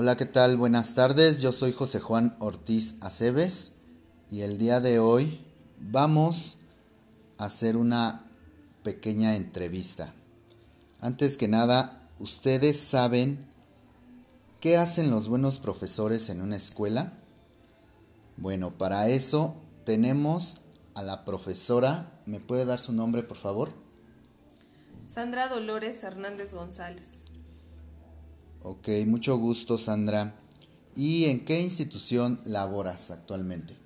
Hola, ¿qué tal? Buenas tardes. Yo soy José Juan Ortiz Aceves y el día de hoy vamos a hacer una pequeña entrevista. Antes que nada, ¿ustedes saben qué hacen los buenos profesores en una escuela? Bueno, para eso tenemos a la profesora. ¿Me puede dar su nombre, por favor? Sandra Dolores Hernández González. Ok, mucho gusto Sandra. ¿Y en qué institución laboras actualmente?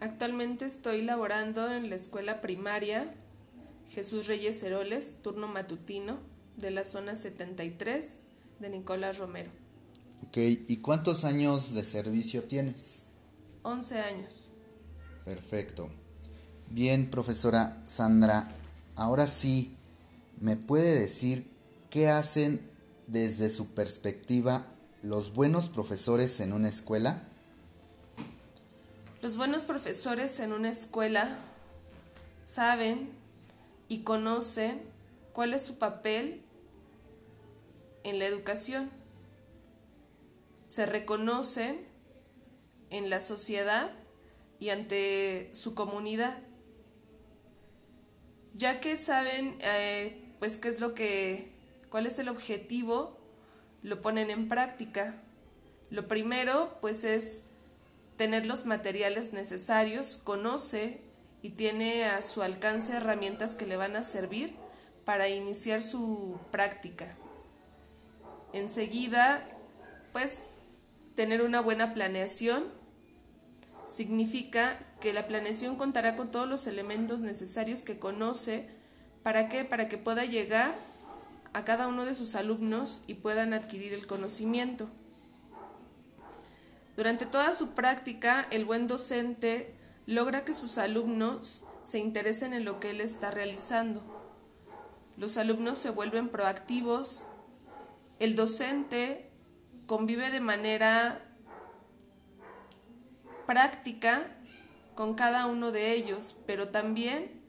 Actualmente estoy laborando en la escuela primaria Jesús Reyes Heroles, turno matutino, de la zona 73 de Nicolás Romero. Ok, ¿y cuántos años de servicio tienes? 11 años. Perfecto. Bien, profesora Sandra, ahora sí, ¿me puede decir qué hacen desde su perspectiva los buenos profesores en una escuela? Los buenos profesores en una escuela saben y conocen cuál es su papel en la educación. Se reconocen en la sociedad y ante su comunidad, ya que saben eh, pues qué es lo que cuál es el objetivo, lo ponen en práctica. Lo primero, pues, es tener los materiales necesarios, conoce y tiene a su alcance herramientas que le van a servir para iniciar su práctica. Enseguida, pues, tener una buena planeación significa que la planeación contará con todos los elementos necesarios que conoce. ¿Para qué? Para que pueda llegar a cada uno de sus alumnos y puedan adquirir el conocimiento. Durante toda su práctica, el buen docente logra que sus alumnos se interesen en lo que él está realizando. Los alumnos se vuelven proactivos, el docente convive de manera práctica con cada uno de ellos, pero también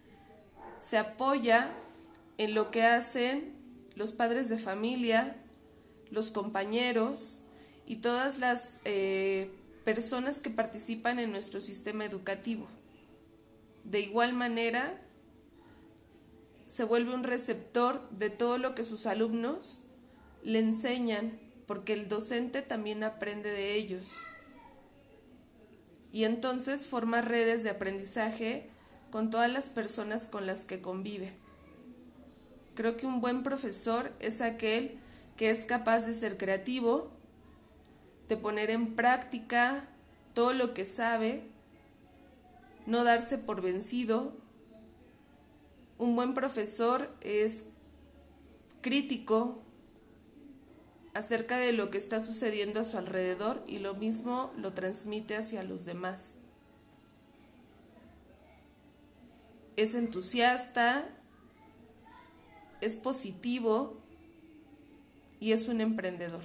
se apoya en lo que hacen los padres de familia, los compañeros y todas las eh, personas que participan en nuestro sistema educativo. De igual manera, se vuelve un receptor de todo lo que sus alumnos le enseñan, porque el docente también aprende de ellos. Y entonces forma redes de aprendizaje con todas las personas con las que convive. Creo que un buen profesor es aquel que es capaz de ser creativo, de poner en práctica todo lo que sabe, no darse por vencido. Un buen profesor es crítico acerca de lo que está sucediendo a su alrededor y lo mismo lo transmite hacia los demás. Es entusiasta, es positivo y es un emprendedor.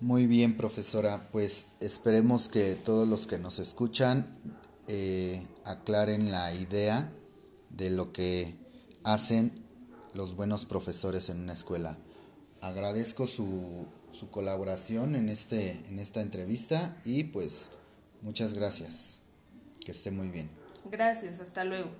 Muy bien, profesora. Pues esperemos que todos los que nos escuchan eh, aclaren la idea de lo que hacen los buenos profesores en una escuela. Agradezco su, su colaboración en, este, en esta entrevista y pues muchas gracias. Que esté muy bien. Gracias, hasta luego.